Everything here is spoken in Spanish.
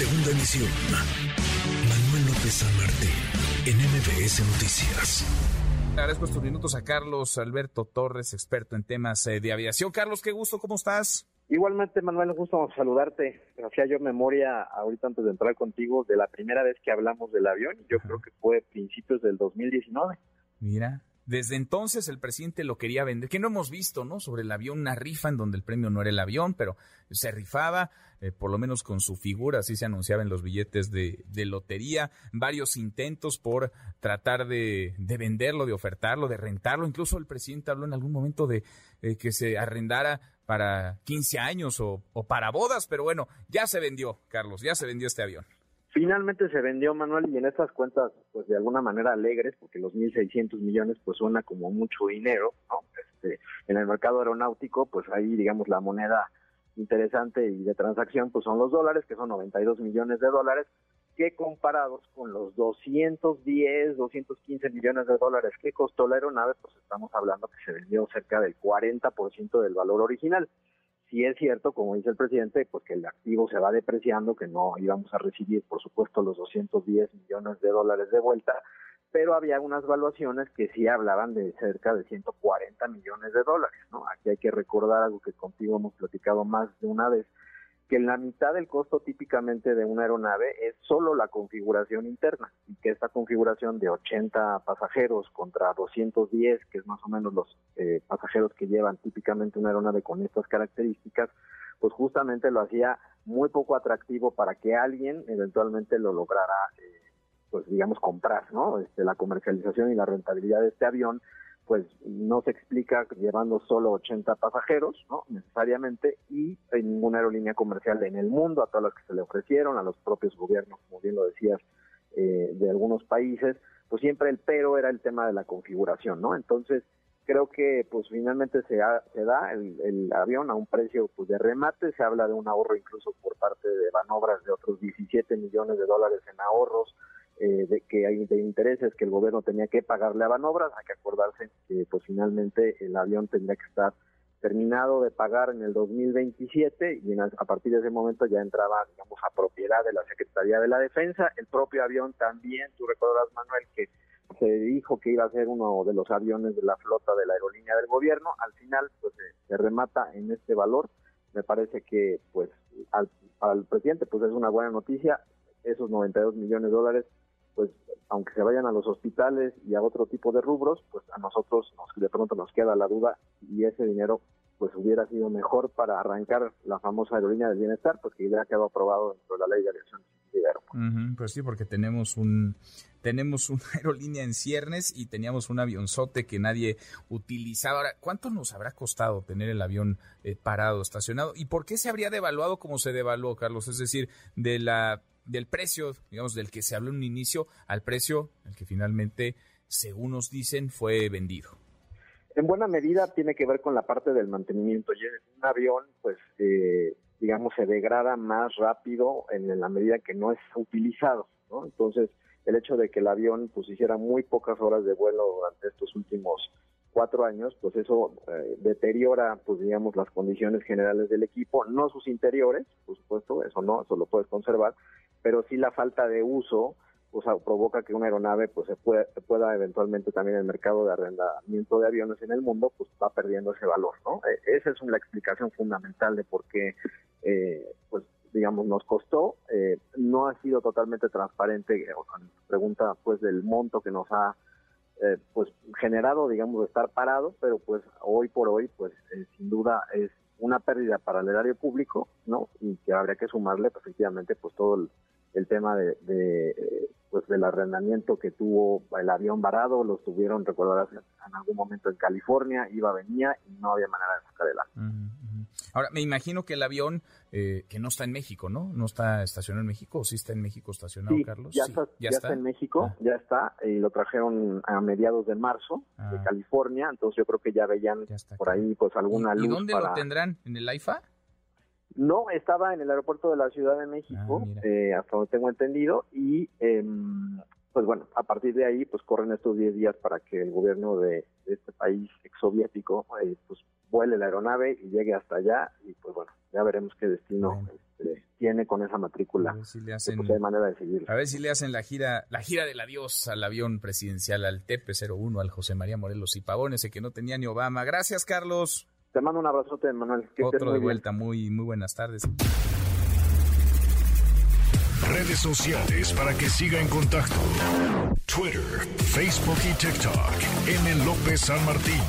Segunda emisión. Manuel López San Martín, en MBS Noticias. Agradezco estos minutos a Carlos Alberto Torres, experto en temas eh, de aviación. Carlos, qué gusto, ¿cómo estás? Igualmente, Manuel, gusto saludarte. Hacía yo memoria ahorita antes de entrar contigo de la primera vez que hablamos del avión. Yo creo que fue principios del 2019. Mira, desde entonces el presidente lo quería vender, que no hemos visto, ¿no? Sobre el avión, una rifa en donde el premio no era el avión, pero se rifaba, eh, por lo menos con su figura, así se anunciaba en los billetes de, lotería, varios intentos por tratar de, venderlo, de ofertarlo, de rentarlo, incluso el presidente habló en algún momento de eh, que se arrendara para 15 años o para bodas, pero bueno, ya se vendió, Carlos, ya se vendió este avión. Finalmente se vendió, Manuel, y en estas cuentas, pues de alguna manera alegres, porque los 1.600 millones, pues suena como mucho dinero, ¿no? Este, en el mercado aeronáutico, pues ahí, digamos, la moneda interesante y de transacción, pues son los dólares, que son 92 millones de dólares, que comparados con los 210, 215 millones de dólares que costó la aeronave, pues estamos hablando que se vendió cerca del 40% del valor original sí es cierto, como dice el presidente, pues que el activo se va depreciando, que no íbamos a recibir, por supuesto, los 210 millones de dólares de vuelta, pero había unas valuaciones que sí hablaban de cerca de 140 millones de dólares, ¿no? Aquí hay que recordar algo que contigo hemos platicado más de una vez, que la mitad del costo típicamente de una aeronave es solo la configuración interna y que esta configuración de 80 pasajeros contra 210, que es más o menos los eh, pasajeros que llevan típicamente una aeronave con estas características, pues justamente lo hacía muy poco atractivo para que alguien eventualmente lo lograra, eh, pues digamos, comprar, ¿no? Este, la comercialización y la rentabilidad de este avión pues no se explica llevando solo 80 pasajeros, ¿no? Necesariamente, y en ninguna aerolínea comercial en el mundo, a todas las que se le ofrecieron, a los propios gobiernos, como bien lo decías, eh, de algunos países, pues siempre el pero era el tema de la configuración, ¿no? Entonces, creo que pues finalmente se, da el, el, avión a un precio pues de remate, se habla de un ahorro incluso por parte de Banobras de otros 17 millones de dólares en ahorros, eh, de que hay de intereses que el gobierno tenía que pagarle a Banobras, hay que acordarse que pues finalmente el avión tendría que estar terminado de pagar en el 2027 y a partir de ese momento ya entraba, digamos, a propiedad de la Secretaría de la Defensa. El propio avión también, tú recordarás, Manuel, que se dijo que iba a ser uno de los aviones de la flota de la aerolínea del gobierno. Al final, pues se remata en este valor. Me parece que, pues, al, al presidente, pues es una buena noticia. Esos 92 millones de dólares pues aunque se vayan a los hospitales y a otro tipo de rubros, pues a nosotros nos, de pronto nos queda la duda y ese dinero pues hubiera sido mejor para arrancar la famosa aerolínea del bienestar, pues que ya quedado aprobado dentro de la ley de aviación civil pues sí, porque tenemos un tenemos una aerolínea en ciernes y teníamos un avionzote que nadie utilizaba. Ahora, ¿cuánto nos habrá costado tener el avión eh, parado, estacionado? ¿Y por qué se habría devaluado como se devaluó, Carlos? Es decir, de la del precio, digamos, del que se habló en un inicio, al precio el que finalmente, según nos dicen, fue vendido. En buena medida tiene que ver con la parte del mantenimiento. Un avión, pues, eh, digamos, se degrada más rápido en la medida que no es utilizado, ¿no? Entonces, el hecho de que el avión, pues, hiciera muy pocas horas de vuelo durante estos últimos cuatro años, pues eso eh, deteriora, pues digamos, las condiciones generales del equipo, no sus interiores, por supuesto, eso no, eso lo puedes conservar, pero sí la falta de uso pues provoca que una aeronave pues se, pueda eventualmente también el mercado de arrendamiento de aviones en el mundo pues va perdiendo ese valor no e, esa es la explicación fundamental de por qué eh, pues digamos nos costó. Eh, no ha sido totalmente transparente eh, pregunta pues del monto que nos ha eh, pues generado digamos estar parado pero pues hoy por hoy pues sin duda es una pérdida para el erario público no y que habría que sumarle pues, efectivamente pues todo el tema de, de pues del arrendamiento que tuvo el avión varado, lo tuvieron, recordarás, en algún momento en California, iba, venía y no había manera de sacar el avión. Ahora, me imagino que el avión, eh, que no está en México, ¿no? ¿No está estacionado en México o sí está en México estacionado, Carlos? Ya, está, ya, está, en México, ah. ya está, y lo trajeron a mediados de marzo de ah. California, entonces yo creo que ya veían por ahí pues alguna luz. ¿Y dónde lo tendrán? ¿En el AIFA? No, estaba en el aeropuerto de la Ciudad de México, ah, eh, hasta donde tengo entendido, y em, pues bueno, a partir de ahí pues corren estos 10 días para que el gobierno de, este país exsoviético eh, pues vuele la aeronave y llegue hasta allá y pues bueno, ya veremos qué destino este, tiene con esa matrícula. A ver si le hacen, pues, hay manera de seguirlo. A ver si le hacen la gira, la gira del adiós al avión presidencial, al TP-01, al José María Morelos y Pavón, ese que no tenía ni Obama. Gracias, Carlos. Te mando un abrazote, Manuel. Que Otro de vuelta, muy, muy buenas tardes. Redes sociales para que siga en contacto: Twitter, Facebook y TikTok. M. López San Martín.